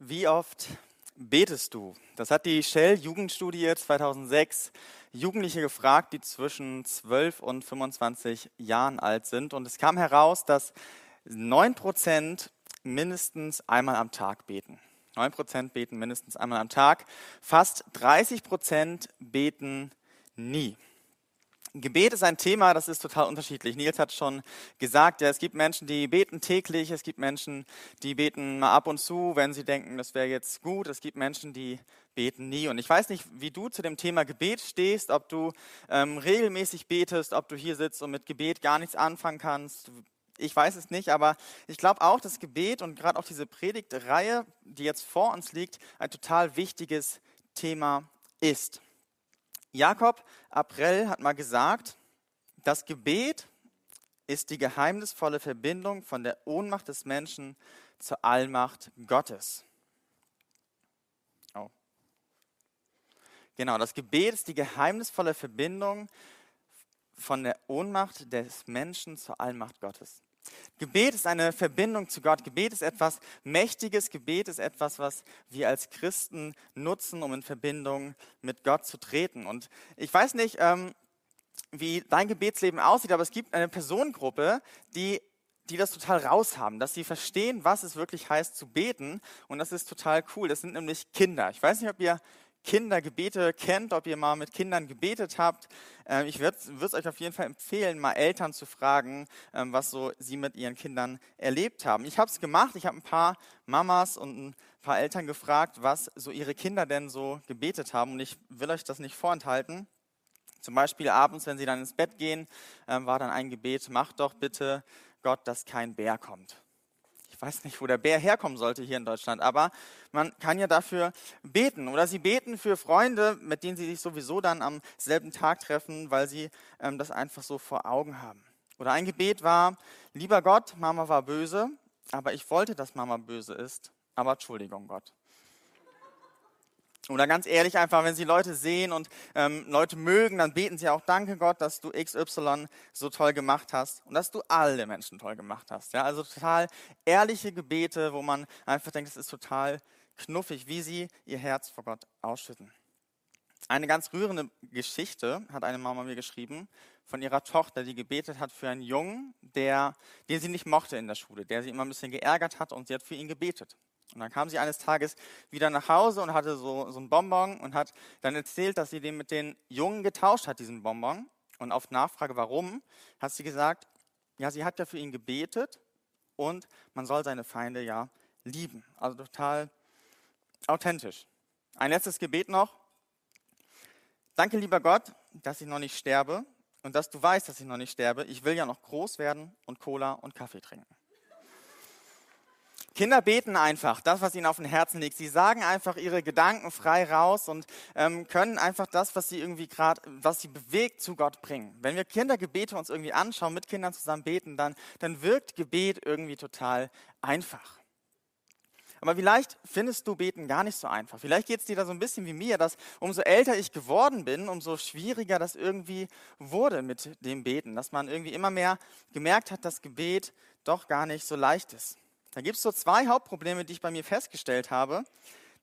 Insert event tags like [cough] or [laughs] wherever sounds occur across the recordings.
Wie oft betest du? Das hat die Shell Jugendstudie 2006 Jugendliche gefragt, die zwischen 12 und 25 Jahren alt sind. Und es kam heraus, dass 9 Prozent mindestens einmal am Tag beten. 9 Prozent beten mindestens einmal am Tag. Fast 30 Prozent beten nie. Gebet ist ein Thema, das ist total unterschiedlich. Nils hat schon gesagt, ja, es gibt Menschen, die beten täglich, es gibt Menschen, die beten mal ab und zu, wenn sie denken, das wäre jetzt gut. Es gibt Menschen, die beten nie. Und ich weiß nicht, wie du zu dem Thema Gebet stehst, ob du ähm, regelmäßig betest, ob du hier sitzt und mit Gebet gar nichts anfangen kannst. Ich weiß es nicht, aber ich glaube auch, dass Gebet und gerade auch diese Predigtreihe, die jetzt vor uns liegt, ein total wichtiges Thema ist. Jakob Aprell hat mal gesagt, das Gebet ist die geheimnisvolle Verbindung von der Ohnmacht des Menschen zur Allmacht Gottes. Oh. Genau, das Gebet ist die geheimnisvolle Verbindung von der Ohnmacht des Menschen zur Allmacht Gottes. Gebet ist eine Verbindung zu Gott. Gebet ist etwas Mächtiges. Gebet ist etwas, was wir als Christen nutzen, um in Verbindung mit Gott zu treten. Und ich weiß nicht, ähm, wie dein Gebetsleben aussieht, aber es gibt eine Personengruppe, die die das total raushaben, dass sie verstehen, was es wirklich heißt zu beten. Und das ist total cool. Das sind nämlich Kinder. Ich weiß nicht, ob ihr Kindergebete kennt, ob ihr mal mit Kindern gebetet habt. Ähm, ich würde es euch auf jeden Fall empfehlen, mal Eltern zu fragen, ähm, was so sie mit ihren Kindern erlebt haben. Ich habe es gemacht. Ich habe ein paar Mamas und ein paar Eltern gefragt, was so ihre Kinder denn so gebetet haben. Und ich will euch das nicht vorenthalten. Zum Beispiel abends, wenn sie dann ins Bett gehen, ähm, war dann ein Gebet, mach doch bitte Gott, dass kein Bär kommt ich weiß nicht, wo der Bär herkommen sollte hier in Deutschland, aber man kann ja dafür beten. Oder sie beten für Freunde, mit denen sie sich sowieso dann am selben Tag treffen, weil sie ähm, das einfach so vor Augen haben. Oder ein Gebet war, lieber Gott, Mama war böse, aber ich wollte, dass Mama böse ist, aber Entschuldigung Gott. Oder ganz ehrlich, einfach, wenn Sie Leute sehen und ähm, Leute mögen, dann beten Sie auch, danke Gott, dass du XY so toll gemacht hast und dass du alle Menschen toll gemacht hast. Ja, also total ehrliche Gebete, wo man einfach denkt, es ist total knuffig, wie Sie Ihr Herz vor Gott ausschütten. Eine ganz rührende Geschichte hat eine Mama mir geschrieben von ihrer Tochter, die gebetet hat für einen Jungen, der, den sie nicht mochte in der Schule, der sie immer ein bisschen geärgert hat und sie hat für ihn gebetet. Und dann kam sie eines Tages wieder nach Hause und hatte so, so einen Bonbon und hat dann erzählt, dass sie den mit den Jungen getauscht hat, diesen Bonbon. Und auf Nachfrage, warum, hat sie gesagt, ja, sie hat ja für ihn gebetet und man soll seine Feinde ja lieben. Also total authentisch. Ein letztes Gebet noch. Danke, lieber Gott, dass ich noch nicht sterbe und dass du weißt, dass ich noch nicht sterbe. Ich will ja noch groß werden und Cola und Kaffee trinken. Kinder beten einfach das, was ihnen auf dem Herzen liegt. Sie sagen einfach ihre Gedanken frei raus und ähm, können einfach das, was sie irgendwie gerade, was sie bewegt, zu Gott bringen. Wenn wir Kindergebete uns irgendwie anschauen, mit Kindern zusammen beten, dann, dann wirkt Gebet irgendwie total einfach. Aber vielleicht findest du Beten gar nicht so einfach. Vielleicht geht es dir da so ein bisschen wie mir, dass umso älter ich geworden bin, umso schwieriger das irgendwie wurde mit dem Beten. Dass man irgendwie immer mehr gemerkt hat, dass Gebet doch gar nicht so leicht ist. Da gibt es so zwei Hauptprobleme, die ich bei mir festgestellt habe.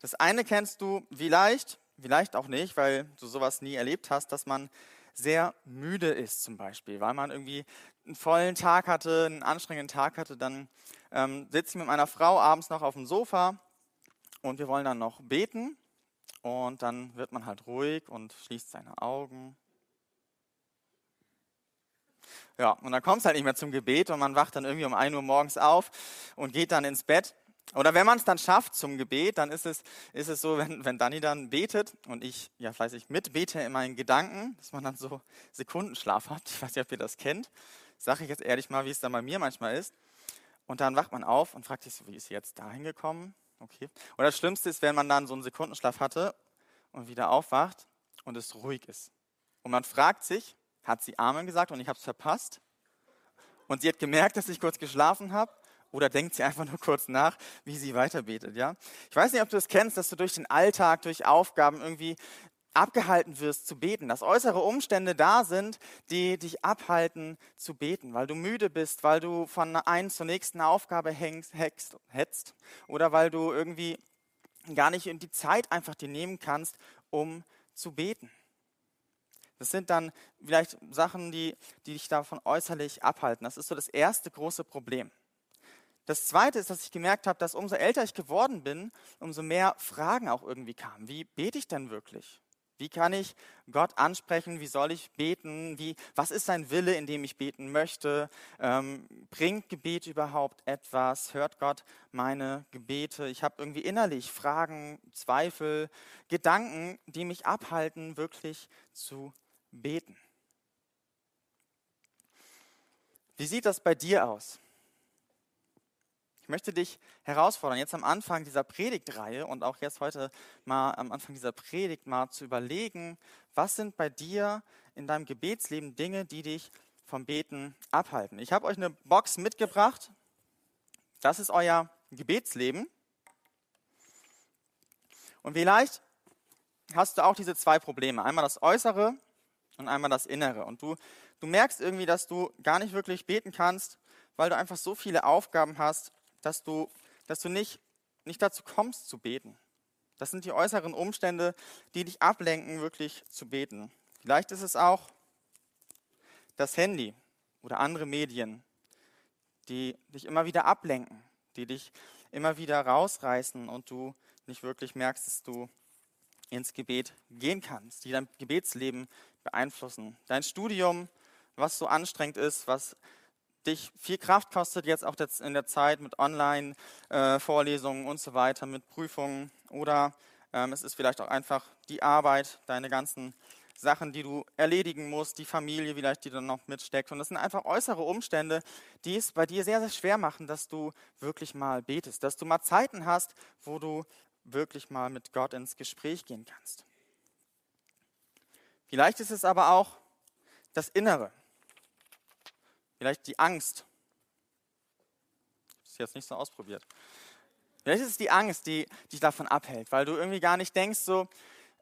Das eine kennst du vielleicht, vielleicht auch nicht, weil du sowas nie erlebt hast, dass man sehr müde ist zum Beispiel, weil man irgendwie einen vollen Tag hatte, einen anstrengenden Tag hatte, dann ähm, sitze ich mit meiner Frau abends noch auf dem Sofa und wir wollen dann noch beten und dann wird man halt ruhig und schließt seine Augen ja, und dann kommt es halt nicht mehr zum Gebet und man wacht dann irgendwie um 1 Uhr morgens auf und geht dann ins Bett. Oder wenn man es dann schafft zum Gebet, dann ist es, ist es so, [laughs] wenn, wenn Dani dann betet und ich ja fleißig mitbete in meinen Gedanken, dass man dann so Sekundenschlaf hat. Ich weiß nicht, ob ihr das kennt. Sage ich jetzt ehrlich mal, wie es dann bei mir manchmal ist. Und dann wacht man auf und fragt sich so, wie ist sie jetzt da hingekommen? Okay. Und das Schlimmste ist, wenn man dann so einen Sekundenschlaf hatte und wieder aufwacht und es ruhig ist. Und man fragt sich, hat sie Amen gesagt und ich habe es verpasst? Und sie hat gemerkt, dass ich kurz geschlafen habe? Oder denkt sie einfach nur kurz nach, wie sie weiterbetet, ja? Ich weiß nicht, ob du es das kennst, dass du durch den Alltag, durch Aufgaben irgendwie abgehalten wirst zu beten, dass äußere Umstände da sind, die dich abhalten zu beten, weil du müde bist, weil du von einer zur nächsten Aufgabe hängst, hext, hetzt oder weil du irgendwie gar nicht die Zeit einfach dir nehmen kannst, um zu beten. Das sind dann vielleicht Sachen, die, die dich davon äußerlich abhalten. Das ist so das erste große Problem. Das zweite ist, dass ich gemerkt habe, dass umso älter ich geworden bin, umso mehr Fragen auch irgendwie kamen. Wie bete ich denn wirklich? Wie kann ich Gott ansprechen? Wie soll ich beten? Wie, was ist sein Wille, in dem ich beten möchte? Ähm, bringt Gebet überhaupt etwas? Hört Gott meine Gebete? Ich habe irgendwie innerlich Fragen, Zweifel, Gedanken, die mich abhalten, wirklich zu beten. Wie sieht das bei dir aus? Ich möchte dich herausfordern, jetzt am Anfang dieser Predigtreihe und auch jetzt heute mal am Anfang dieser Predigt mal zu überlegen, was sind bei dir in deinem Gebetsleben Dinge, die dich vom Beten abhalten. Ich habe euch eine Box mitgebracht. Das ist euer Gebetsleben. Und vielleicht hast du auch diese zwei Probleme. Einmal das Äußere und einmal das Innere. Und du, du merkst irgendwie, dass du gar nicht wirklich beten kannst, weil du einfach so viele Aufgaben hast, dass du, dass du nicht, nicht dazu kommst zu beten. Das sind die äußeren Umstände, die dich ablenken, wirklich zu beten. Vielleicht ist es auch das Handy oder andere Medien, die dich immer wieder ablenken, die dich immer wieder rausreißen und du nicht wirklich merkst, dass du ins Gebet gehen kannst, die dein Gebetsleben beeinflussen. Dein Studium, was so anstrengend ist, was dich viel Kraft kostet, jetzt auch in der Zeit mit Online-Vorlesungen und so weiter, mit Prüfungen oder ähm, es ist vielleicht auch einfach die Arbeit, deine ganzen Sachen, die du erledigen musst, die Familie vielleicht, die dann noch mitsteckt. Und das sind einfach äußere Umstände, die es bei dir sehr, sehr schwer machen, dass du wirklich mal betest, dass du mal Zeiten hast, wo du wirklich mal mit Gott ins Gespräch gehen kannst. Vielleicht ist es aber auch das Innere, Vielleicht die Angst. Ich habe es jetzt nicht so ausprobiert. Vielleicht ist es die Angst, die dich davon abhält, weil du irgendwie gar nicht denkst, so,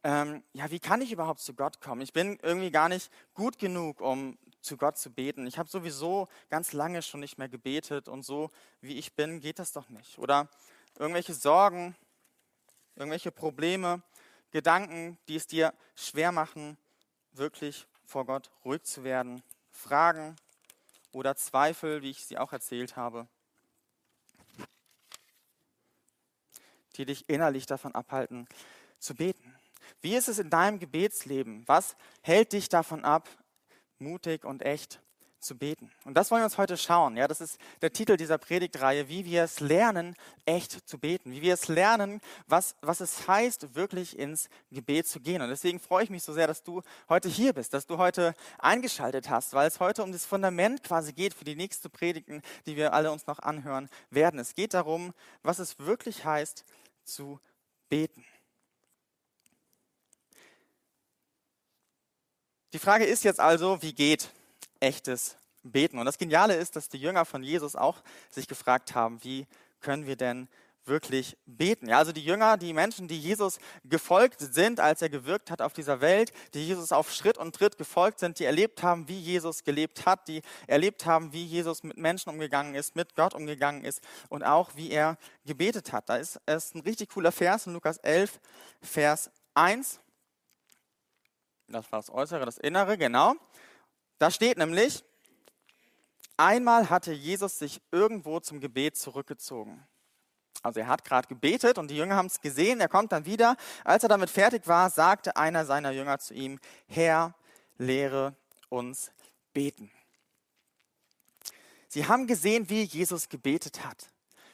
ähm, ja, wie kann ich überhaupt zu Gott kommen? Ich bin irgendwie gar nicht gut genug, um zu Gott zu beten. Ich habe sowieso ganz lange schon nicht mehr gebetet und so, wie ich bin, geht das doch nicht. Oder irgendwelche Sorgen, irgendwelche Probleme, Gedanken, die es dir schwer machen, wirklich vor Gott ruhig zu werden. Fragen, oder Zweifel, wie ich sie auch erzählt habe, die dich innerlich davon abhalten, zu beten. Wie ist es in deinem Gebetsleben? Was hält dich davon ab, mutig und echt zu beten. Und das wollen wir uns heute schauen. Ja, das ist der Titel dieser Predigtreihe, wie wir es lernen, echt zu beten. Wie wir es lernen, was, was es heißt, wirklich ins Gebet zu gehen. Und deswegen freue ich mich so sehr, dass du heute hier bist, dass du heute eingeschaltet hast, weil es heute um das Fundament quasi geht für die nächste Predigten, die wir alle uns noch anhören werden. Es geht darum, was es wirklich heißt, zu beten. Die Frage ist jetzt also, wie geht echtes Beten. Und das Geniale ist, dass die Jünger von Jesus auch sich gefragt haben, wie können wir denn wirklich beten. Ja, also die Jünger, die Menschen, die Jesus gefolgt sind, als er gewirkt hat auf dieser Welt, die Jesus auf Schritt und Tritt gefolgt sind, die erlebt haben, wie Jesus gelebt hat, die erlebt haben, wie Jesus mit Menschen umgegangen ist, mit Gott umgegangen ist und auch wie er gebetet hat. Da ist es ein richtig cooler Vers in Lukas 11, Vers 1. Das war das Äußere, das Innere, genau. Da steht nämlich, einmal hatte Jesus sich irgendwo zum Gebet zurückgezogen. Also er hat gerade gebetet und die Jünger haben es gesehen, er kommt dann wieder. Als er damit fertig war, sagte einer seiner Jünger zu ihm, Herr, lehre uns beten. Sie haben gesehen, wie Jesus gebetet hat.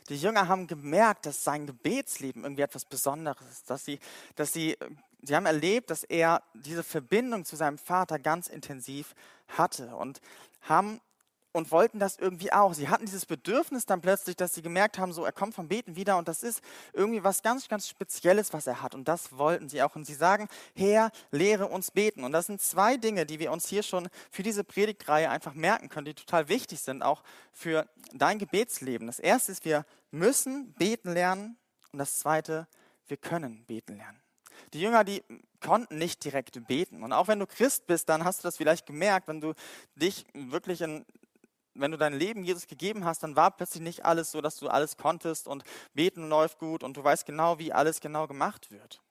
Die Jünger haben gemerkt, dass sein Gebetsleben irgendwie etwas Besonderes ist, dass sie, dass sie, sie haben erlebt, dass er diese Verbindung zu seinem Vater ganz intensiv hatte und haben und wollten das irgendwie auch. Sie hatten dieses Bedürfnis dann plötzlich, dass sie gemerkt haben, so er kommt vom Beten wieder und das ist irgendwie was ganz, ganz Spezielles, was er hat. Und das wollten sie auch. Und sie sagen, Herr, lehre uns beten. Und das sind zwei Dinge, die wir uns hier schon für diese Predigtreihe einfach merken können, die total wichtig sind, auch für dein Gebetsleben. Das erste ist, wir müssen beten lernen. Und das zweite, wir können beten lernen. Die Jünger, die konnten nicht direkt beten. Und auch wenn du Christ bist, dann hast du das vielleicht gemerkt, wenn du dich wirklich in wenn du dein Leben Jesus gegeben hast, dann war plötzlich nicht alles so, dass du alles konntest und beten läuft gut und du weißt genau, wie alles genau gemacht wird.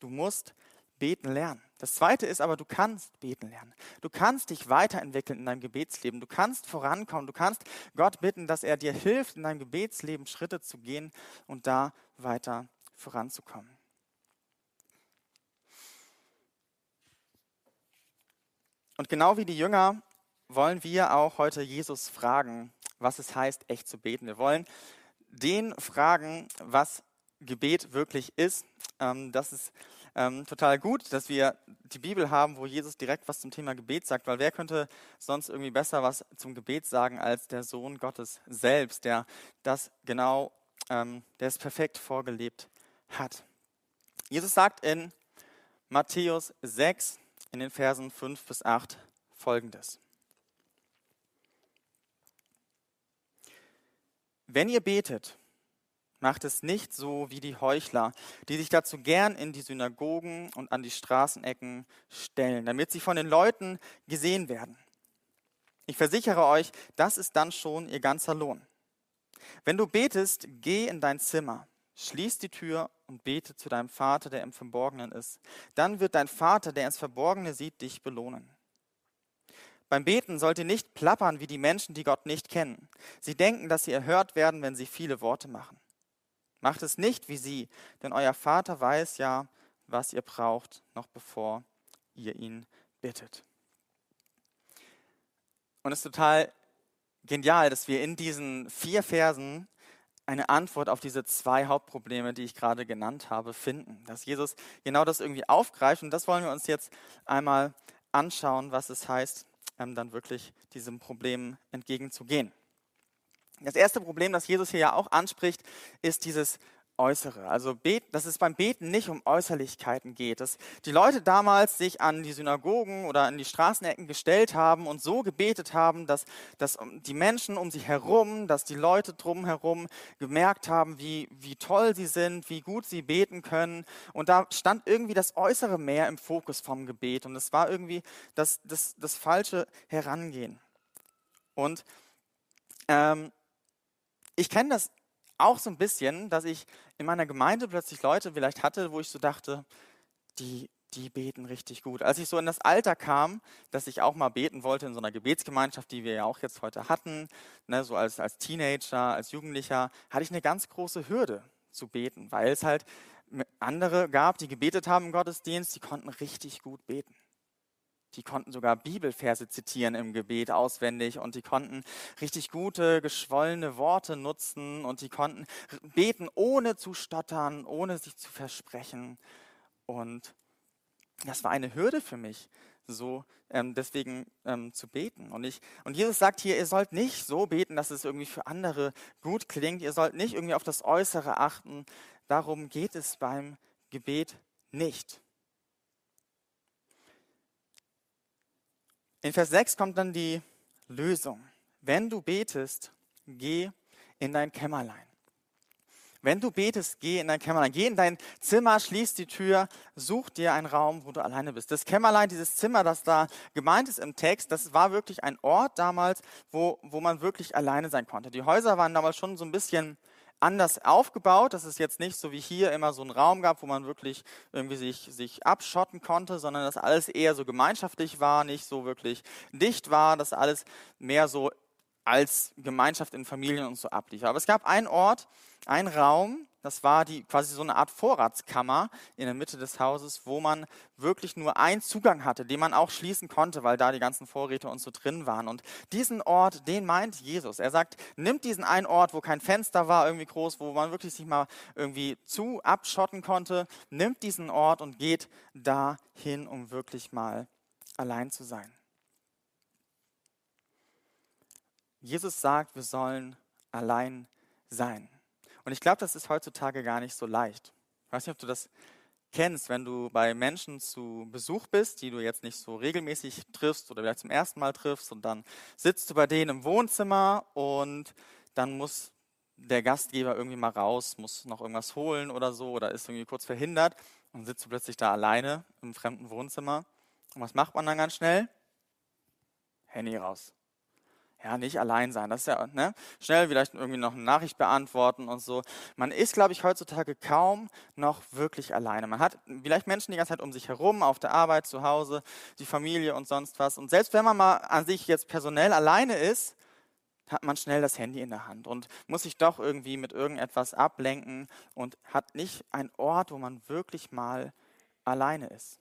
Du musst beten lernen. Das zweite ist aber, du kannst beten lernen. Du kannst dich weiterentwickeln in deinem Gebetsleben. Du kannst vorankommen. Du kannst Gott bitten, dass er dir hilft, in deinem Gebetsleben Schritte zu gehen und da weiter voranzukommen. Und genau wie die Jünger wollen wir auch heute Jesus fragen, was es heißt, echt zu beten. Wir wollen den fragen, was Gebet wirklich ist. Ähm, das ist ähm, total gut, dass wir die Bibel haben, wo Jesus direkt was zum Thema Gebet sagt, weil wer könnte sonst irgendwie besser was zum Gebet sagen als der Sohn Gottes selbst, der das genau, ähm, der es perfekt vorgelebt hat. Jesus sagt in Matthäus 6 in den Versen 5 bis 8 folgendes. Wenn ihr betet, Macht es nicht so wie die Heuchler, die sich dazu gern in die Synagogen und an die Straßenecken stellen, damit sie von den Leuten gesehen werden. Ich versichere euch, das ist dann schon ihr ganzer Lohn. Wenn du betest, geh in dein Zimmer, schließ die Tür und bete zu deinem Vater, der im Verborgenen ist. Dann wird dein Vater, der ins Verborgene sieht, dich belohnen. Beim Beten sollt ihr nicht plappern wie die Menschen, die Gott nicht kennen. Sie denken, dass sie erhört werden, wenn sie viele Worte machen. Macht es nicht wie sie, denn euer Vater weiß ja, was ihr braucht, noch bevor ihr ihn bittet. Und es ist total genial, dass wir in diesen vier Versen eine Antwort auf diese zwei Hauptprobleme, die ich gerade genannt habe, finden. Dass Jesus genau das irgendwie aufgreift und das wollen wir uns jetzt einmal anschauen, was es heißt, ähm, dann wirklich diesem Problem entgegenzugehen. Das erste Problem, das Jesus hier ja auch anspricht, ist dieses Äußere. Also, dass es beim Beten nicht um Äußerlichkeiten geht. Dass die Leute damals sich an die Synagogen oder an die Straßenecken gestellt haben und so gebetet haben, dass, dass die Menschen um sie herum, dass die Leute drumherum gemerkt haben, wie, wie toll sie sind, wie gut sie beten können. Und da stand irgendwie das Äußere mehr im Fokus vom Gebet. Und es war irgendwie das, das, das falsche Herangehen. Und ähm, ich kenne das auch so ein bisschen, dass ich in meiner Gemeinde plötzlich Leute vielleicht hatte, wo ich so dachte, die, die beten richtig gut. Als ich so in das Alter kam, dass ich auch mal beten wollte in so einer Gebetsgemeinschaft, die wir ja auch jetzt heute hatten, ne, so als, als Teenager, als Jugendlicher, hatte ich eine ganz große Hürde zu beten, weil es halt andere gab, die gebetet haben im Gottesdienst, die konnten richtig gut beten. Die konnten sogar Bibelverse zitieren im Gebet auswendig und die konnten richtig gute, geschwollene Worte nutzen und die konnten beten, ohne zu stottern, ohne sich zu versprechen. Und das war eine Hürde für mich, so ähm, deswegen ähm, zu beten. Und, ich, und Jesus sagt hier, ihr sollt nicht so beten, dass es irgendwie für andere gut klingt. Ihr sollt nicht irgendwie auf das Äußere achten. Darum geht es beim Gebet nicht. In Vers 6 kommt dann die Lösung. Wenn du betest, geh in dein Kämmerlein. Wenn du betest, geh in dein Kämmerlein. Geh in dein Zimmer, schließ die Tür, such dir einen Raum, wo du alleine bist. Das Kämmerlein, dieses Zimmer, das da gemeint ist im Text, das war wirklich ein Ort damals, wo, wo man wirklich alleine sein konnte. Die Häuser waren damals schon so ein bisschen anders aufgebaut, dass es jetzt nicht so wie hier immer so einen Raum gab, wo man wirklich irgendwie sich, sich abschotten konnte, sondern dass alles eher so gemeinschaftlich war, nicht so wirklich dicht war, dass alles mehr so als Gemeinschaft in Familien und so ablief. Aber es gab einen Ort, einen Raum, das war die, quasi so eine Art Vorratskammer in der Mitte des Hauses, wo man wirklich nur einen Zugang hatte, den man auch schließen konnte, weil da die ganzen Vorräte und so drin waren. Und diesen Ort, den meint Jesus. Er sagt, nimmt diesen einen Ort, wo kein Fenster war, irgendwie groß, wo man wirklich sich mal irgendwie zu abschotten konnte, nimmt diesen Ort und geht dahin, um wirklich mal allein zu sein. Jesus sagt, wir sollen allein sein. Und ich glaube, das ist heutzutage gar nicht so leicht. Ich weiß nicht, ob du das kennst, wenn du bei Menschen zu Besuch bist, die du jetzt nicht so regelmäßig triffst oder vielleicht zum ersten Mal triffst und dann sitzt du bei denen im Wohnzimmer und dann muss der Gastgeber irgendwie mal raus, muss noch irgendwas holen oder so oder ist irgendwie kurz verhindert und sitzt du plötzlich da alleine im fremden Wohnzimmer. Und was macht man dann ganz schnell? Handy raus. Ja, nicht allein sein. Das ist ja, ne? Schnell vielleicht irgendwie noch eine Nachricht beantworten und so. Man ist, glaube ich, heutzutage kaum noch wirklich alleine. Man hat vielleicht Menschen die ganze Zeit um sich herum, auf der Arbeit, zu Hause, die Familie und sonst was. Und selbst wenn man mal an sich jetzt personell alleine ist, hat man schnell das Handy in der Hand und muss sich doch irgendwie mit irgendetwas ablenken und hat nicht einen Ort, wo man wirklich mal alleine ist.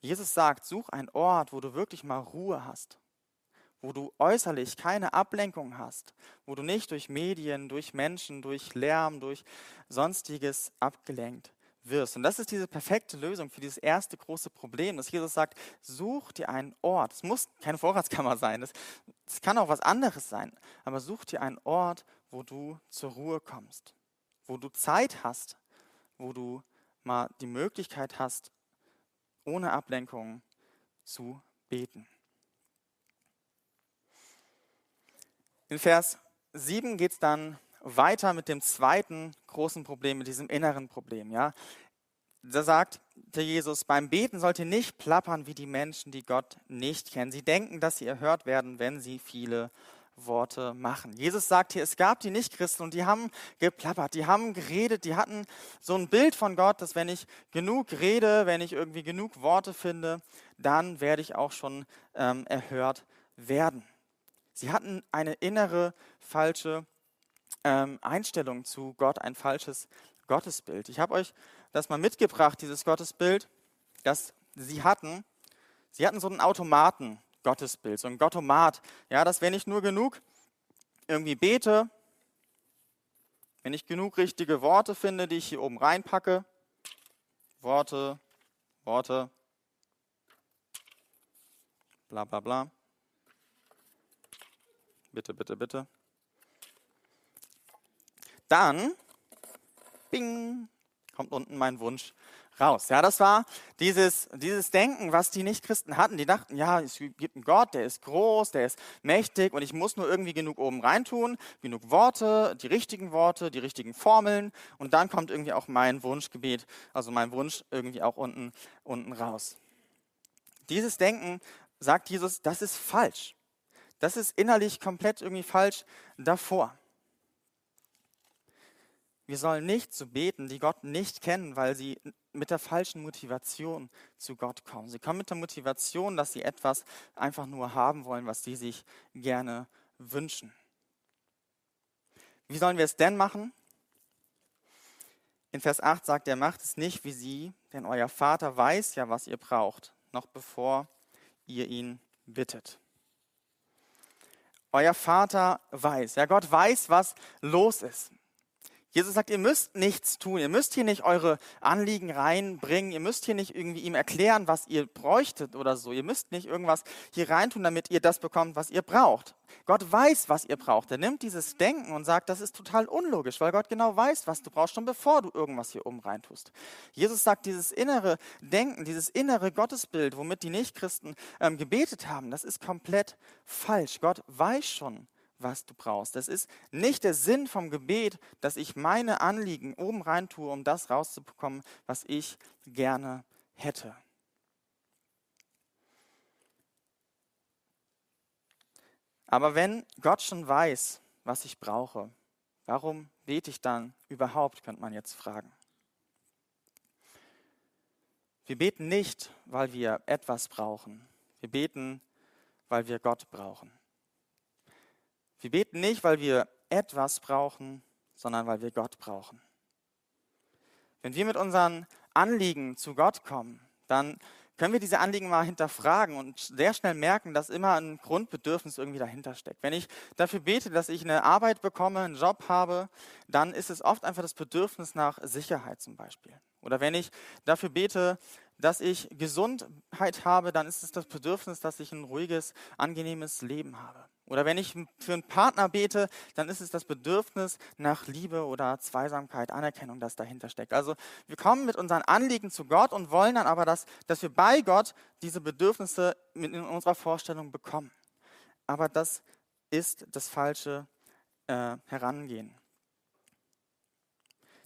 Jesus sagt, such einen Ort, wo du wirklich mal Ruhe hast wo du äußerlich keine Ablenkung hast, wo du nicht durch Medien, durch Menschen, durch Lärm, durch sonstiges abgelenkt wirst. Und das ist diese perfekte Lösung für dieses erste große Problem, dass Jesus sagt, such dir einen Ort. Es muss keine Vorratskammer sein, es kann auch was anderes sein, aber such dir einen Ort, wo du zur Ruhe kommst, wo du Zeit hast, wo du mal die Möglichkeit hast, ohne Ablenkung zu beten. In Vers 7 geht es dann weiter mit dem zweiten großen Problem, mit diesem inneren Problem. Ja? Da sagt der Jesus, beim Beten sollt ihr nicht plappern wie die Menschen, die Gott nicht kennen. Sie denken, dass sie erhört werden, wenn sie viele Worte machen. Jesus sagt hier, es gab die Nichtchristen und die haben geplappert, die haben geredet, die hatten so ein Bild von Gott, dass wenn ich genug rede, wenn ich irgendwie genug Worte finde, dann werde ich auch schon ähm, erhört werden. Sie hatten eine innere falsche ähm, Einstellung zu Gott, ein falsches Gottesbild. Ich habe euch das mal mitgebracht, dieses Gottesbild, das sie hatten. Sie hatten so einen Automaten Gottesbild, so ein Gottomat. Ja, dass wenn ich nur genug irgendwie bete, wenn ich genug richtige Worte finde, die ich hier oben reinpacke, Worte, Worte, bla bla bla, Bitte, bitte, bitte. Dann, bing, kommt unten mein Wunsch raus. Ja, das war dieses, dieses Denken, was die Nichtchristen hatten. Die dachten, ja, es gibt einen Gott, der ist groß, der ist mächtig und ich muss nur irgendwie genug oben reintun, genug Worte, die richtigen Worte, die richtigen Formeln und dann kommt irgendwie auch mein Wunschgebet, also mein Wunsch irgendwie auch unten, unten raus. Dieses Denken, sagt Jesus, das ist falsch. Das ist innerlich komplett irgendwie falsch davor. Wir sollen nicht zu beten, die Gott nicht kennen, weil sie mit der falschen Motivation zu Gott kommen. Sie kommen mit der Motivation, dass sie etwas einfach nur haben wollen, was sie sich gerne wünschen. Wie sollen wir es denn machen? In Vers 8 sagt er, macht es nicht wie sie, denn euer Vater weiß ja, was ihr braucht, noch bevor ihr ihn bittet. Euer Vater weiß. Ja, Gott weiß, was los ist. Jesus sagt, ihr müsst nichts tun, ihr müsst hier nicht eure Anliegen reinbringen, ihr müsst hier nicht irgendwie ihm erklären, was ihr bräuchtet oder so. Ihr müsst nicht irgendwas hier reintun, damit ihr das bekommt, was ihr braucht. Gott weiß, was ihr braucht. Er nimmt dieses Denken und sagt, das ist total unlogisch, weil Gott genau weiß, was du brauchst, schon bevor du irgendwas hier oben reintust. Jesus sagt, dieses innere Denken, dieses innere Gottesbild, womit die Nichtchristen ähm, gebetet haben, das ist komplett falsch. Gott weiß schon, was du brauchst. Das ist nicht der Sinn vom Gebet, dass ich meine Anliegen oben rein tue, um das rauszubekommen, was ich gerne hätte. Aber wenn Gott schon weiß, was ich brauche, warum bete ich dann überhaupt, könnte man jetzt fragen. Wir beten nicht, weil wir etwas brauchen. Wir beten, weil wir Gott brauchen. Wir beten nicht, weil wir etwas brauchen, sondern weil wir Gott brauchen. Wenn wir mit unseren Anliegen zu Gott kommen, dann können wir diese Anliegen mal hinterfragen und sehr schnell merken, dass immer ein Grundbedürfnis irgendwie dahinter steckt. Wenn ich dafür bete, dass ich eine Arbeit bekomme, einen Job habe, dann ist es oft einfach das Bedürfnis nach Sicherheit zum Beispiel. Oder wenn ich dafür bete, dass ich Gesundheit habe, dann ist es das Bedürfnis, dass ich ein ruhiges, angenehmes Leben habe. Oder wenn ich für einen Partner bete, dann ist es das Bedürfnis nach Liebe oder Zweisamkeit, Anerkennung, das dahinter steckt. Also wir kommen mit unseren Anliegen zu Gott und wollen dann aber, dass, dass wir bei Gott diese Bedürfnisse in unserer Vorstellung bekommen. Aber das ist das falsche äh, Herangehen.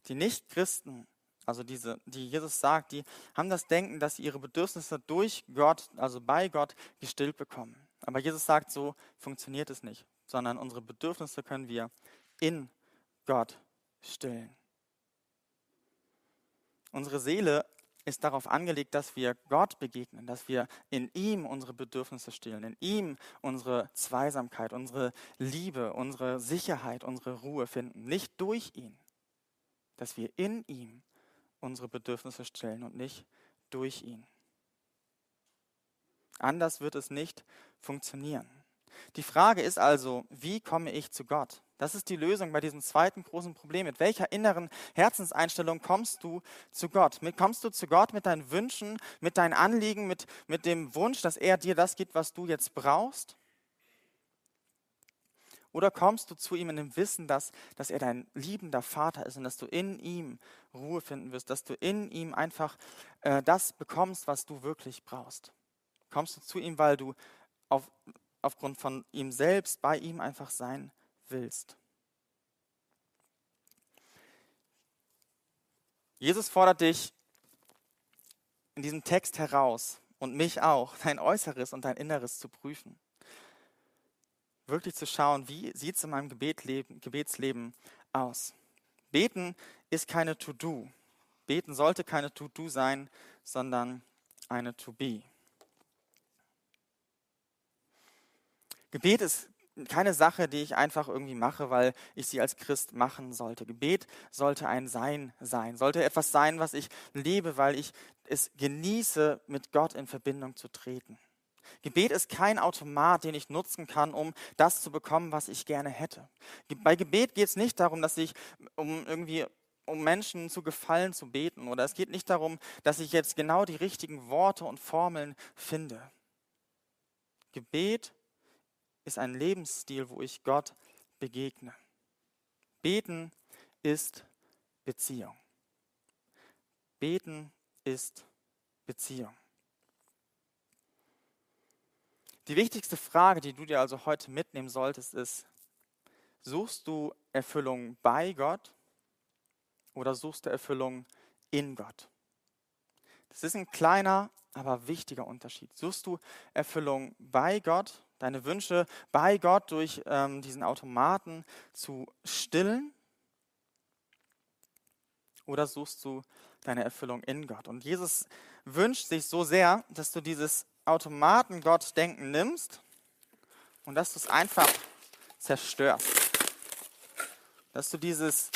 Die Nichtchristen also diese, die Jesus sagt, die haben das Denken, dass sie ihre Bedürfnisse durch Gott, also bei Gott, gestillt bekommen. Aber Jesus sagt, so funktioniert es nicht, sondern unsere Bedürfnisse können wir in Gott stillen. Unsere Seele ist darauf angelegt, dass wir Gott begegnen, dass wir in ihm unsere Bedürfnisse stillen, in ihm unsere Zweisamkeit, unsere Liebe, unsere Sicherheit, unsere Ruhe finden. Nicht durch ihn, dass wir in ihm unsere Bedürfnisse stillen und nicht durch ihn. Anders wird es nicht funktionieren. Die Frage ist also, wie komme ich zu Gott? Das ist die Lösung bei diesem zweiten großen Problem. Mit welcher inneren Herzenseinstellung kommst du zu Gott? kommst du zu Gott mit deinen Wünschen, mit deinen Anliegen, mit, mit dem Wunsch, dass er dir das gibt, was du jetzt brauchst? Oder kommst du zu ihm in dem Wissen, dass, dass er dein liebender Vater ist und dass du in ihm Ruhe finden wirst, dass du in ihm einfach äh, das bekommst, was du wirklich brauchst? Kommst du zu ihm, weil du auf, aufgrund von ihm selbst bei ihm einfach sein willst? Jesus fordert dich in diesem Text heraus und mich auch, [laughs] dein Äußeres und dein Inneres zu prüfen. Wirklich zu schauen, wie sieht es in meinem Gebetsleben, Gebetsleben aus. Beten ist keine To-Do. Beten sollte keine To-Do sein, sondern eine To-Be. Gebet ist keine Sache, die ich einfach irgendwie mache, weil ich sie als Christ machen sollte. Gebet sollte ein Sein sein, sollte etwas sein, was ich lebe, weil ich es genieße, mit Gott in Verbindung zu treten. Gebet ist kein Automat, den ich nutzen kann, um das zu bekommen, was ich gerne hätte. Bei Gebet geht es nicht darum, dass ich um irgendwie um Menschen zu gefallen zu beten oder es geht nicht darum, dass ich jetzt genau die richtigen Worte und Formeln finde. Gebet ist ein Lebensstil, wo ich Gott begegne. Beten ist Beziehung. Beten ist Beziehung. Die wichtigste Frage, die du dir also heute mitnehmen solltest, ist, suchst du Erfüllung bei Gott oder suchst du Erfüllung in Gott? Das ist ein kleiner, aber wichtiger Unterschied. Suchst du Erfüllung bei Gott deine Wünsche bei Gott durch ähm, diesen Automaten zu stillen? Oder suchst du deine Erfüllung in Gott? Und Jesus wünscht sich so sehr, dass du dieses Automaten-Gott-Denken nimmst und dass du es einfach zerstörst. Dass du dieses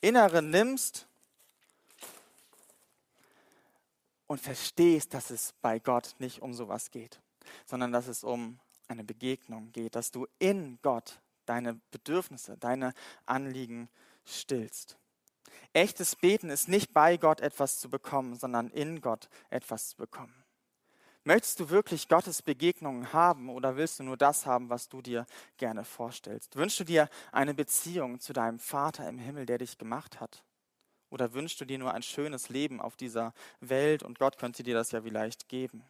Innere nimmst und verstehst, dass es bei Gott nicht um sowas geht, sondern dass es um eine Begegnung geht, dass du in Gott deine Bedürfnisse, deine Anliegen stillst. Echtes Beten ist nicht bei Gott etwas zu bekommen, sondern in Gott etwas zu bekommen. Möchtest du wirklich Gottes Begegnungen haben oder willst du nur das haben, was du dir gerne vorstellst? Wünschst du dir eine Beziehung zu deinem Vater im Himmel, der dich gemacht hat? Oder wünschst du dir nur ein schönes Leben auf dieser Welt und Gott könnte dir das ja vielleicht geben?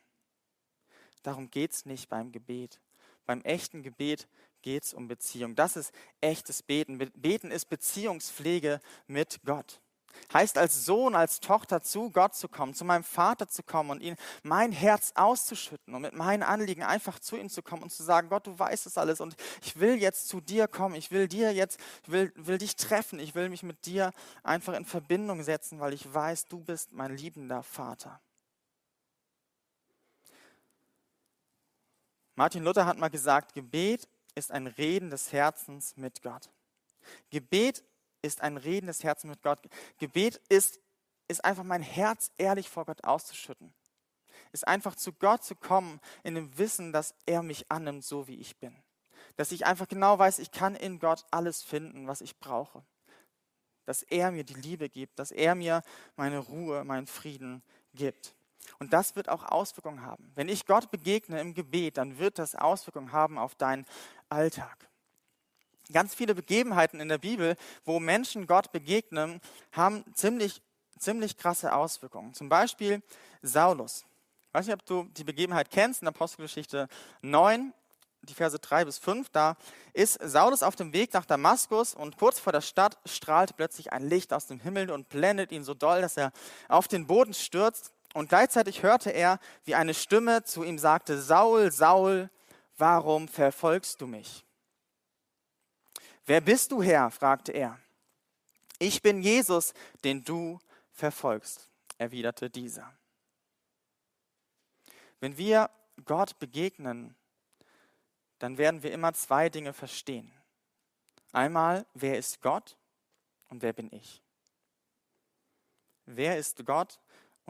Darum geht es nicht beim Gebet. Beim echten Gebet geht es um Beziehung. Das ist echtes Beten. Beten ist Beziehungspflege mit Gott. Heißt als Sohn, als Tochter zu Gott zu kommen, zu meinem Vater zu kommen und ihm mein Herz auszuschütten und mit meinen Anliegen einfach zu ihm zu kommen und zu sagen, Gott, du weißt es alles und ich will jetzt zu dir kommen, ich will dir jetzt, will, will dich treffen, ich will mich mit dir einfach in Verbindung setzen, weil ich weiß, du bist mein liebender Vater. Martin Luther hat mal gesagt, Gebet ist ein Reden des Herzens mit Gott. Gebet ist ein Reden des Herzens mit Gott. Gebet ist, ist einfach mein Herz ehrlich vor Gott auszuschütten. Ist einfach zu Gott zu kommen in dem Wissen, dass er mich annimmt, so wie ich bin. Dass ich einfach genau weiß, ich kann in Gott alles finden, was ich brauche. Dass er mir die Liebe gibt, dass er mir meine Ruhe, meinen Frieden gibt. Und das wird auch Auswirkungen haben. Wenn ich Gott begegne im Gebet, dann wird das Auswirkungen haben auf deinen Alltag. Ganz viele Begebenheiten in der Bibel, wo Menschen Gott begegnen, haben ziemlich, ziemlich krasse Auswirkungen. Zum Beispiel Saulus. Ich weiß nicht, ob du die Begebenheit kennst in Apostelgeschichte 9, die Verse 3 bis 5. Da ist Saulus auf dem Weg nach Damaskus und kurz vor der Stadt strahlt plötzlich ein Licht aus dem Himmel und blendet ihn so doll, dass er auf den Boden stürzt. Und gleichzeitig hörte er, wie eine Stimme zu ihm sagte, Saul, Saul, warum verfolgst du mich? Wer bist du, Herr? fragte er. Ich bin Jesus, den du verfolgst, erwiderte dieser. Wenn wir Gott begegnen, dann werden wir immer zwei Dinge verstehen. Einmal, wer ist Gott und wer bin ich? Wer ist Gott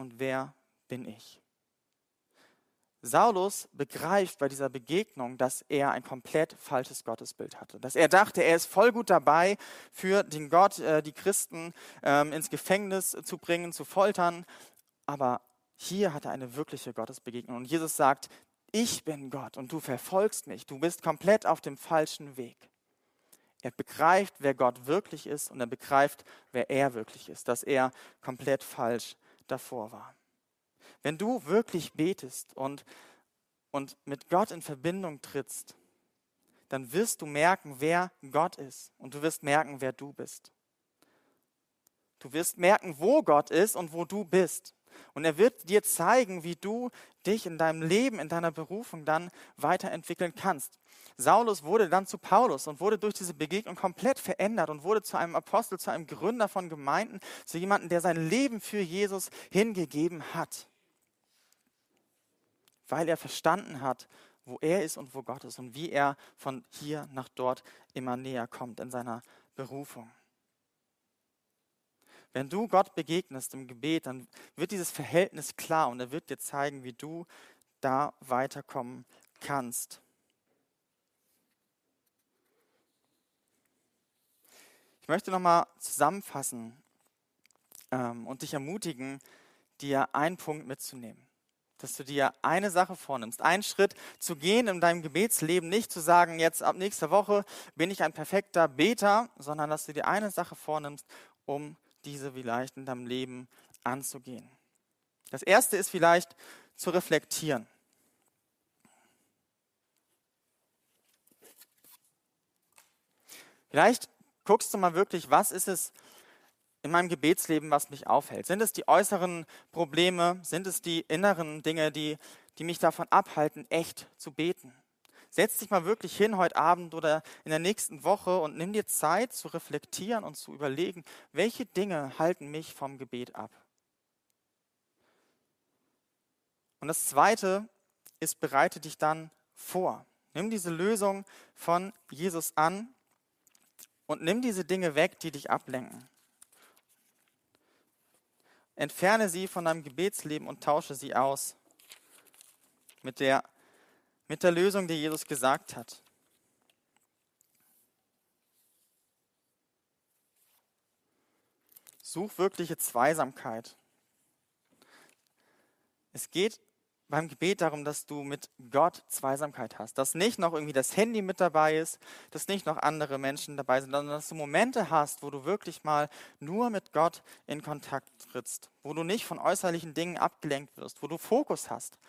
und wer bin ich? Saulus begreift bei dieser Begegnung, dass er ein komplett falsches Gottesbild hatte. Dass er dachte, er ist voll gut dabei, für den Gott äh, die Christen ähm, ins Gefängnis zu bringen, zu foltern. Aber hier hat er eine wirkliche Gottesbegegnung. Und Jesus sagt, ich bin Gott und du verfolgst mich. Du bist komplett auf dem falschen Weg. Er begreift, wer Gott wirklich ist und er begreift, wer er wirklich ist, dass er komplett falsch davor war. Wenn du wirklich betest und, und mit Gott in Verbindung trittst, dann wirst du merken, wer Gott ist und du wirst merken, wer du bist. Du wirst merken, wo Gott ist und wo du bist. Und er wird dir zeigen, wie du dich in deinem Leben, in deiner Berufung dann weiterentwickeln kannst. Saulus wurde dann zu Paulus und wurde durch diese Begegnung komplett verändert und wurde zu einem Apostel, zu einem Gründer von Gemeinden, zu jemandem, der sein Leben für Jesus hingegeben hat. Weil er verstanden hat, wo er ist und wo Gott ist und wie er von hier nach dort immer näher kommt in seiner Berufung. Wenn du Gott begegnest im Gebet, dann wird dieses Verhältnis klar und er wird dir zeigen, wie du da weiterkommen kannst. Möchte nochmal zusammenfassen ähm, und dich ermutigen, dir einen Punkt mitzunehmen. Dass du dir eine Sache vornimmst, einen Schritt zu gehen in deinem Gebetsleben, nicht zu sagen, jetzt ab nächster Woche bin ich ein perfekter Beter, sondern dass du dir eine Sache vornimmst, um diese vielleicht in deinem Leben anzugehen. Das erste ist vielleicht zu reflektieren. Vielleicht guckst du mal wirklich, was ist es in meinem Gebetsleben, was mich aufhält? Sind es die äußeren Probleme? Sind es die inneren Dinge, die, die mich davon abhalten, echt zu beten? Setz dich mal wirklich hin heute Abend oder in der nächsten Woche und nimm dir Zeit zu reflektieren und zu überlegen, welche Dinge halten mich vom Gebet ab. Und das Zweite ist, bereite dich dann vor. Nimm diese Lösung von Jesus an und nimm diese Dinge weg, die dich ablenken. Entferne sie von deinem Gebetsleben und tausche sie aus mit der mit der Lösung, die Jesus gesagt hat. Such wirkliche Zweisamkeit. Es geht beim Gebet darum, dass du mit Gott Zweisamkeit hast. Dass nicht noch irgendwie das Handy mit dabei ist, dass nicht noch andere Menschen dabei sind, sondern dass du Momente hast, wo du wirklich mal nur mit Gott in Kontakt trittst, wo du nicht von äußerlichen Dingen abgelenkt wirst, wo du Fokus hast,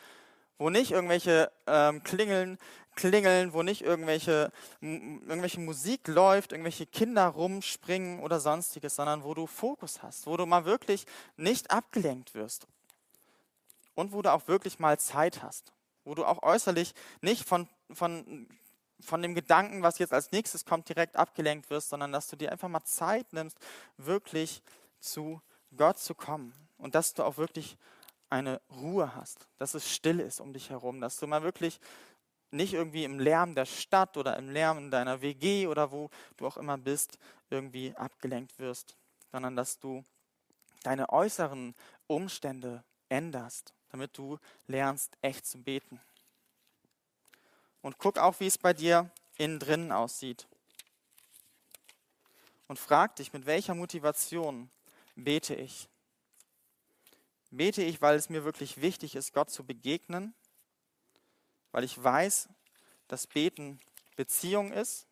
wo nicht irgendwelche ähm, Klingeln klingeln, wo nicht irgendwelche, irgendwelche Musik läuft, irgendwelche Kinder rumspringen oder sonstiges, sondern wo du Fokus hast, wo du mal wirklich nicht abgelenkt wirst und wo du auch wirklich mal Zeit hast, wo du auch äußerlich nicht von, von, von dem Gedanken, was jetzt als nächstes kommt, direkt abgelenkt wirst, sondern dass du dir einfach mal Zeit nimmst, wirklich zu Gott zu kommen und dass du auch wirklich eine Ruhe hast, dass es still ist um dich herum, dass du mal wirklich nicht irgendwie im Lärm der Stadt oder im Lärm in deiner WG oder wo du auch immer bist, irgendwie abgelenkt wirst, sondern dass du deine äußeren Umstände änderst, damit du lernst, echt zu beten. Und guck auch, wie es bei dir innen drinnen aussieht. Und frag dich, mit welcher Motivation bete ich? Bete ich, weil es mir wirklich wichtig ist, Gott zu begegnen, weil ich weiß, dass Beten Beziehung ist?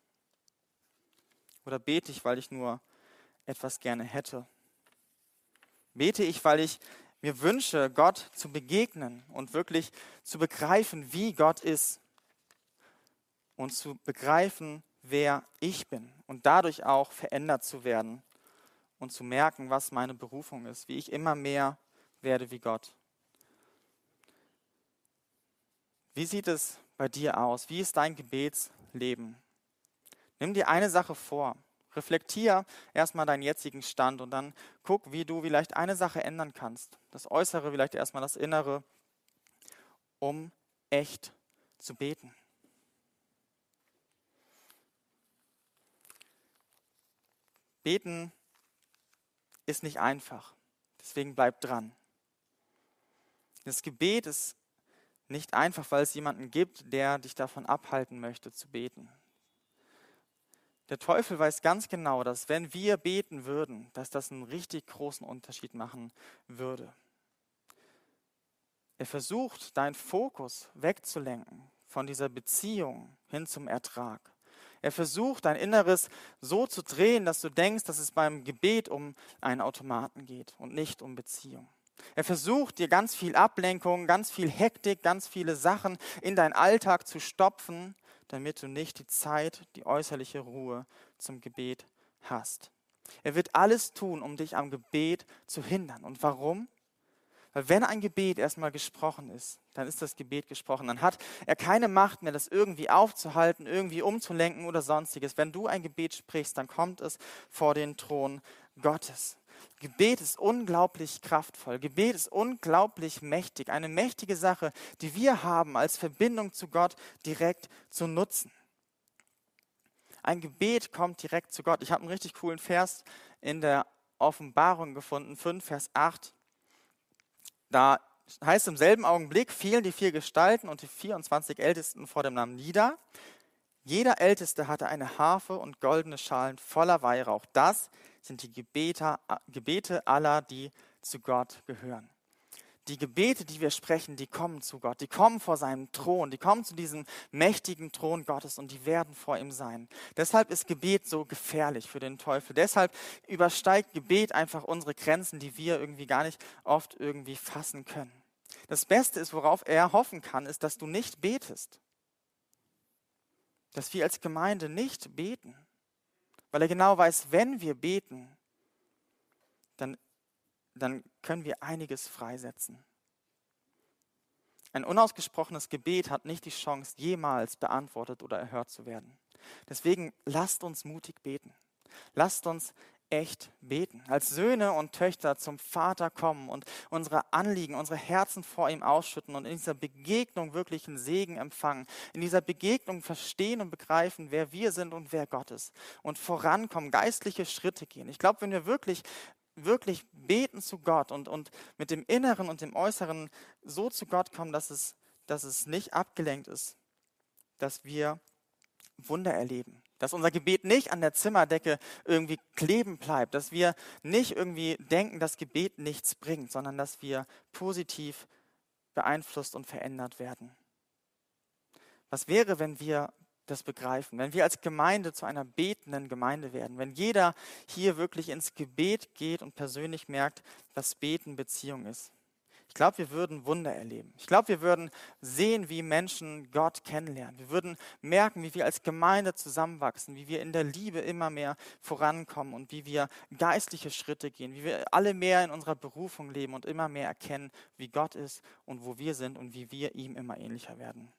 Oder bete ich, weil ich nur etwas gerne hätte? Bete ich, weil ich mir wünsche, Gott zu begegnen und wirklich zu begreifen, wie Gott ist und zu begreifen, wer ich bin und dadurch auch verändert zu werden und zu merken, was meine Berufung ist, wie ich immer mehr werde wie Gott. Wie sieht es bei dir aus? Wie ist dein Gebetsleben? Nimm dir eine Sache vor. Reflektier erstmal deinen jetzigen Stand und dann guck, wie du vielleicht eine Sache ändern kannst. Das Äußere, vielleicht erstmal das Innere, um echt zu beten. Beten ist nicht einfach. Deswegen bleib dran. Das Gebet ist nicht einfach, weil es jemanden gibt, der dich davon abhalten möchte zu beten. Der Teufel weiß ganz genau, dass wenn wir beten würden, dass das einen richtig großen Unterschied machen würde. Er versucht, deinen Fokus wegzulenken von dieser Beziehung hin zum Ertrag. Er versucht, dein Inneres so zu drehen, dass du denkst, dass es beim Gebet um einen Automaten geht und nicht um Beziehung. Er versucht dir ganz viel Ablenkung, ganz viel Hektik, ganz viele Sachen in deinen Alltag zu stopfen, damit du nicht die Zeit, die äußerliche Ruhe zum Gebet hast. Er wird alles tun, um dich am Gebet zu hindern. Und warum? Weil wenn ein Gebet erstmal gesprochen ist, dann ist das Gebet gesprochen. Dann hat er keine Macht mehr, das irgendwie aufzuhalten, irgendwie umzulenken oder sonstiges. Wenn du ein Gebet sprichst, dann kommt es vor den Thron Gottes. Gebet ist unglaublich kraftvoll. Gebet ist unglaublich mächtig. Eine mächtige Sache, die wir haben als Verbindung zu Gott direkt zu nutzen. Ein Gebet kommt direkt zu Gott. Ich habe einen richtig coolen Vers in der Offenbarung gefunden, 5, Vers 8. Da heißt im selben Augenblick fielen die vier Gestalten und die 24 Ältesten vor dem Namen nieder. Jeder Älteste hatte eine Harfe und goldene Schalen voller Weihrauch. Das sind die Gebete, Gebete aller, die zu Gott gehören. Die Gebete, die wir sprechen, die kommen zu Gott, die kommen vor seinem Thron, die kommen zu diesem mächtigen Thron Gottes und die werden vor ihm sein. Deshalb ist Gebet so gefährlich für den Teufel. Deshalb übersteigt Gebet einfach unsere Grenzen, die wir irgendwie gar nicht oft irgendwie fassen können. Das Beste ist, worauf er hoffen kann, ist, dass du nicht betest. Dass wir als Gemeinde nicht beten. Weil er genau weiß, wenn wir beten, dann, dann können wir einiges freisetzen. Ein unausgesprochenes Gebet hat nicht die Chance, jemals beantwortet oder erhört zu werden. Deswegen lasst uns mutig beten. Lasst uns echt beten, als Söhne und Töchter zum Vater kommen und unsere Anliegen, unsere Herzen vor ihm ausschütten und in dieser Begegnung wirklich einen Segen empfangen, in dieser Begegnung verstehen und begreifen, wer wir sind und wer Gott ist und vorankommen, geistliche Schritte gehen. Ich glaube, wenn wir wirklich wirklich beten zu Gott und, und mit dem Inneren und dem Äußeren so zu Gott kommen, dass es, dass es nicht abgelenkt ist, dass wir Wunder erleben. Dass unser Gebet nicht an der Zimmerdecke irgendwie kleben bleibt, dass wir nicht irgendwie denken, dass Gebet nichts bringt, sondern dass wir positiv beeinflusst und verändert werden. Was wäre, wenn wir das begreifen, wenn wir als Gemeinde zu einer betenden Gemeinde werden, wenn jeder hier wirklich ins Gebet geht und persönlich merkt, dass Beten Beziehung ist? Ich glaube, wir würden Wunder erleben. Ich glaube, wir würden sehen, wie Menschen Gott kennenlernen. Wir würden merken, wie wir als Gemeinde zusammenwachsen, wie wir in der Liebe immer mehr vorankommen und wie wir geistliche Schritte gehen, wie wir alle mehr in unserer Berufung leben und immer mehr erkennen, wie Gott ist und wo wir sind und wie wir ihm immer ähnlicher werden.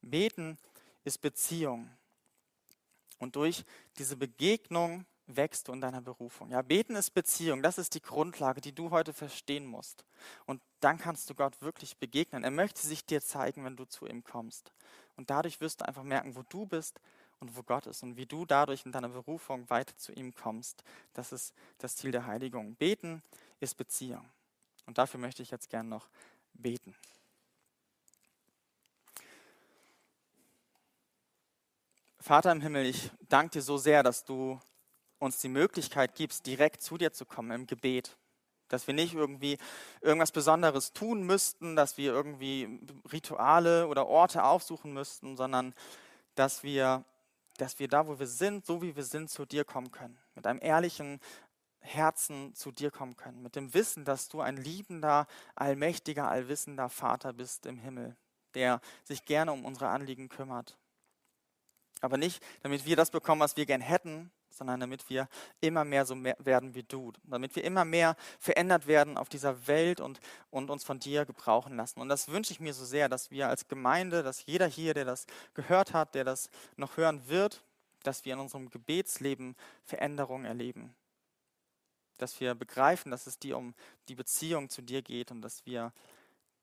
Beten ist Beziehung. Und durch diese Begegnung wächst du in deiner Berufung. Ja, beten ist Beziehung. Das ist die Grundlage, die du heute verstehen musst. Und dann kannst du Gott wirklich begegnen. Er möchte sich dir zeigen, wenn du zu ihm kommst. Und dadurch wirst du einfach merken, wo du bist und wo Gott ist und wie du dadurch in deiner Berufung weiter zu ihm kommst. Das ist das Ziel der Heiligung. Beten ist Beziehung. Und dafür möchte ich jetzt gern noch beten. Vater im Himmel, ich danke dir so sehr, dass du uns die Möglichkeit gibst, direkt zu dir zu kommen im Gebet. Dass wir nicht irgendwie irgendwas Besonderes tun müssten, dass wir irgendwie Rituale oder Orte aufsuchen müssten, sondern dass wir, dass wir da, wo wir sind, so wie wir sind, zu dir kommen können. Mit einem ehrlichen Herzen zu dir kommen können. Mit dem Wissen, dass du ein liebender, allmächtiger, allwissender Vater bist im Himmel, der sich gerne um unsere Anliegen kümmert. Aber nicht, damit wir das bekommen, was wir gern hätten, sondern damit wir immer mehr so mehr werden wie du, damit wir immer mehr verändert werden auf dieser Welt und, und uns von dir gebrauchen lassen. Und das wünsche ich mir so sehr, dass wir als Gemeinde, dass jeder hier, der das gehört hat, der das noch hören wird, dass wir in unserem Gebetsleben Veränderungen erleben. Dass wir begreifen, dass es dir um die Beziehung zu dir geht und dass wir,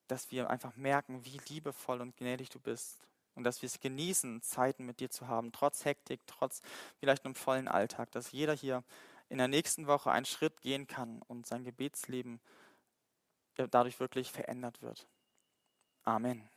dass wir einfach merken, wie liebevoll und gnädig du bist und dass wir es genießen, Zeiten mit dir zu haben, trotz Hektik, trotz vielleicht einem vollen Alltag, dass jeder hier in der nächsten Woche einen Schritt gehen kann und sein Gebetsleben dadurch wirklich verändert wird. Amen.